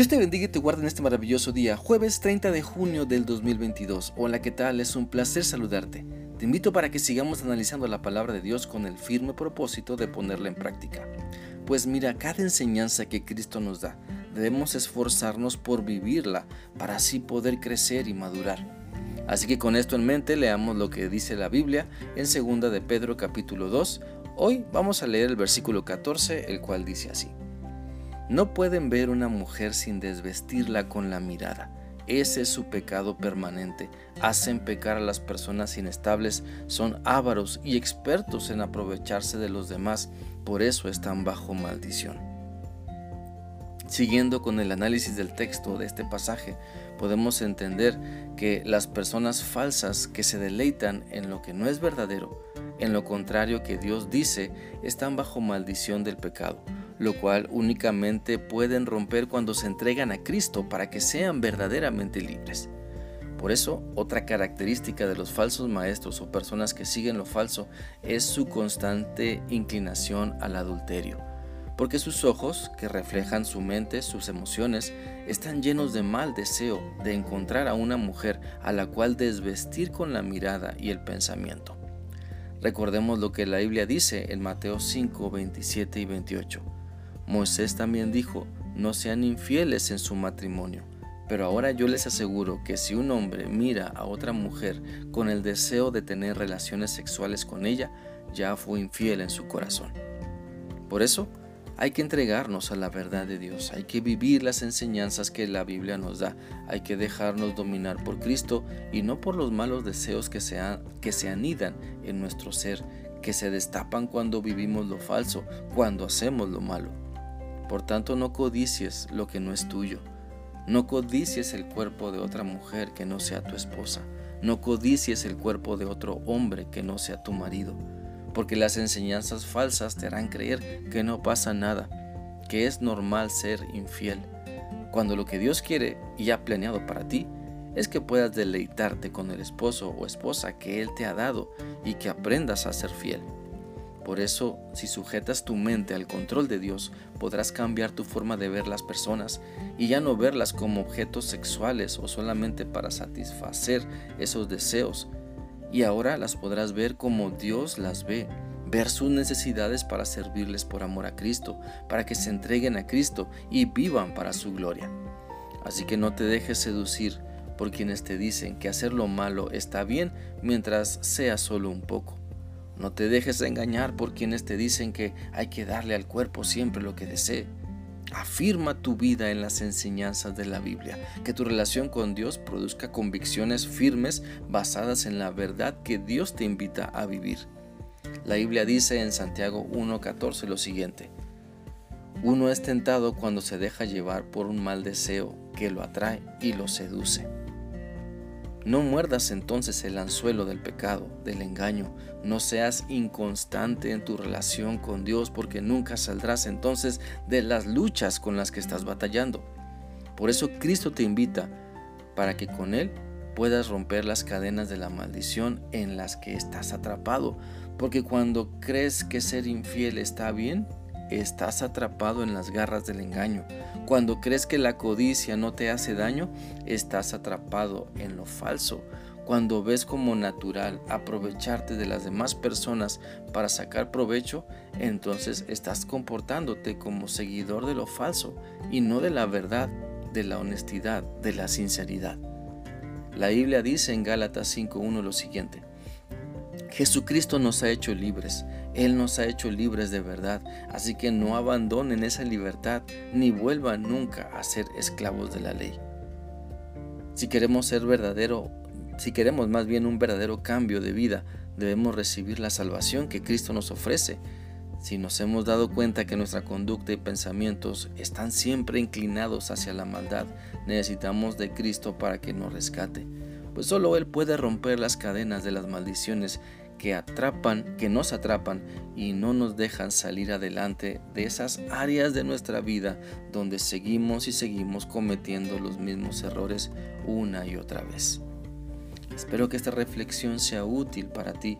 Dios te bendiga y te guarde en este maravilloso día, jueves 30 de junio del 2022. Hola, ¿qué tal? Es un placer saludarte. Te invito para que sigamos analizando la palabra de Dios con el firme propósito de ponerla en práctica. Pues mira, cada enseñanza que Cristo nos da, debemos esforzarnos por vivirla para así poder crecer y madurar. Así que con esto en mente leamos lo que dice la Biblia en 2 de Pedro capítulo 2. Hoy vamos a leer el versículo 14, el cual dice así. No pueden ver una mujer sin desvestirla con la mirada. Ese es su pecado permanente. Hacen pecar a las personas inestables, son ávaros y expertos en aprovecharse de los demás, por eso están bajo maldición. Siguiendo con el análisis del texto de este pasaje, podemos entender que las personas falsas que se deleitan en lo que no es verdadero, en lo contrario que Dios dice, están bajo maldición del pecado lo cual únicamente pueden romper cuando se entregan a Cristo para que sean verdaderamente libres. Por eso, otra característica de los falsos maestros o personas que siguen lo falso es su constante inclinación al adulterio, porque sus ojos, que reflejan su mente, sus emociones, están llenos de mal deseo de encontrar a una mujer a la cual desvestir con la mirada y el pensamiento. Recordemos lo que la Biblia dice en Mateo 5, 27 y 28. Moisés también dijo, no sean infieles en su matrimonio. Pero ahora yo les aseguro que si un hombre mira a otra mujer con el deseo de tener relaciones sexuales con ella, ya fue infiel en su corazón. Por eso, hay que entregarnos a la verdad de Dios, hay que vivir las enseñanzas que la Biblia nos da, hay que dejarnos dominar por Cristo y no por los malos deseos que se, que se anidan en nuestro ser, que se destapan cuando vivimos lo falso, cuando hacemos lo malo. Por tanto, no codicies lo que no es tuyo. No codicies el cuerpo de otra mujer que no sea tu esposa. No codicies el cuerpo de otro hombre que no sea tu marido. Porque las enseñanzas falsas te harán creer que no pasa nada, que es normal ser infiel. Cuando lo que Dios quiere y ha planeado para ti es que puedas deleitarte con el esposo o esposa que Él te ha dado y que aprendas a ser fiel. Por eso, si sujetas tu mente al control de Dios, podrás cambiar tu forma de ver las personas y ya no verlas como objetos sexuales o solamente para satisfacer esos deseos. Y ahora las podrás ver como Dios las ve, ver sus necesidades para servirles por amor a Cristo, para que se entreguen a Cristo y vivan para su gloria. Así que no te dejes seducir por quienes te dicen que hacer lo malo está bien mientras sea solo un poco. No te dejes engañar por quienes te dicen que hay que darle al cuerpo siempre lo que desee. Afirma tu vida en las enseñanzas de la Biblia, que tu relación con Dios produzca convicciones firmes basadas en la verdad que Dios te invita a vivir. La Biblia dice en Santiago 1.14 lo siguiente, uno es tentado cuando se deja llevar por un mal deseo que lo atrae y lo seduce. No muerdas entonces el anzuelo del pecado, del engaño. No seas inconstante en tu relación con Dios porque nunca saldrás entonces de las luchas con las que estás batallando. Por eso Cristo te invita para que con Él puedas romper las cadenas de la maldición en las que estás atrapado. Porque cuando crees que ser infiel está bien, estás atrapado en las garras del engaño. Cuando crees que la codicia no te hace daño, estás atrapado en lo falso. Cuando ves como natural aprovecharte de las demás personas para sacar provecho, entonces estás comportándote como seguidor de lo falso y no de la verdad, de la honestidad, de la sinceridad. La Biblia dice en Gálatas 5.1 lo siguiente, Jesucristo nos ha hecho libres, Él nos ha hecho libres de verdad, así que no abandonen esa libertad ni vuelvan nunca a ser esclavos de la ley. Si queremos ser verdadero, si queremos más bien un verdadero cambio de vida, debemos recibir la salvación que Cristo nos ofrece. Si nos hemos dado cuenta que nuestra conducta y pensamientos están siempre inclinados hacia la maldad, necesitamos de Cristo para que nos rescate pues solo Él puede romper las cadenas de las maldiciones que atrapan, que nos atrapan y no nos dejan salir adelante de esas áreas de nuestra vida donde seguimos y seguimos cometiendo los mismos errores una y otra vez. Espero que esta reflexión sea útil para ti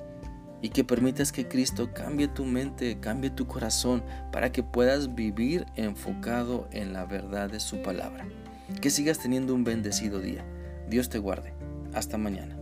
y que permitas que Cristo cambie tu mente, cambie tu corazón para que puedas vivir enfocado en la verdad de su palabra. Que sigas teniendo un bendecido día. Dios te guarde. Hasta mañana.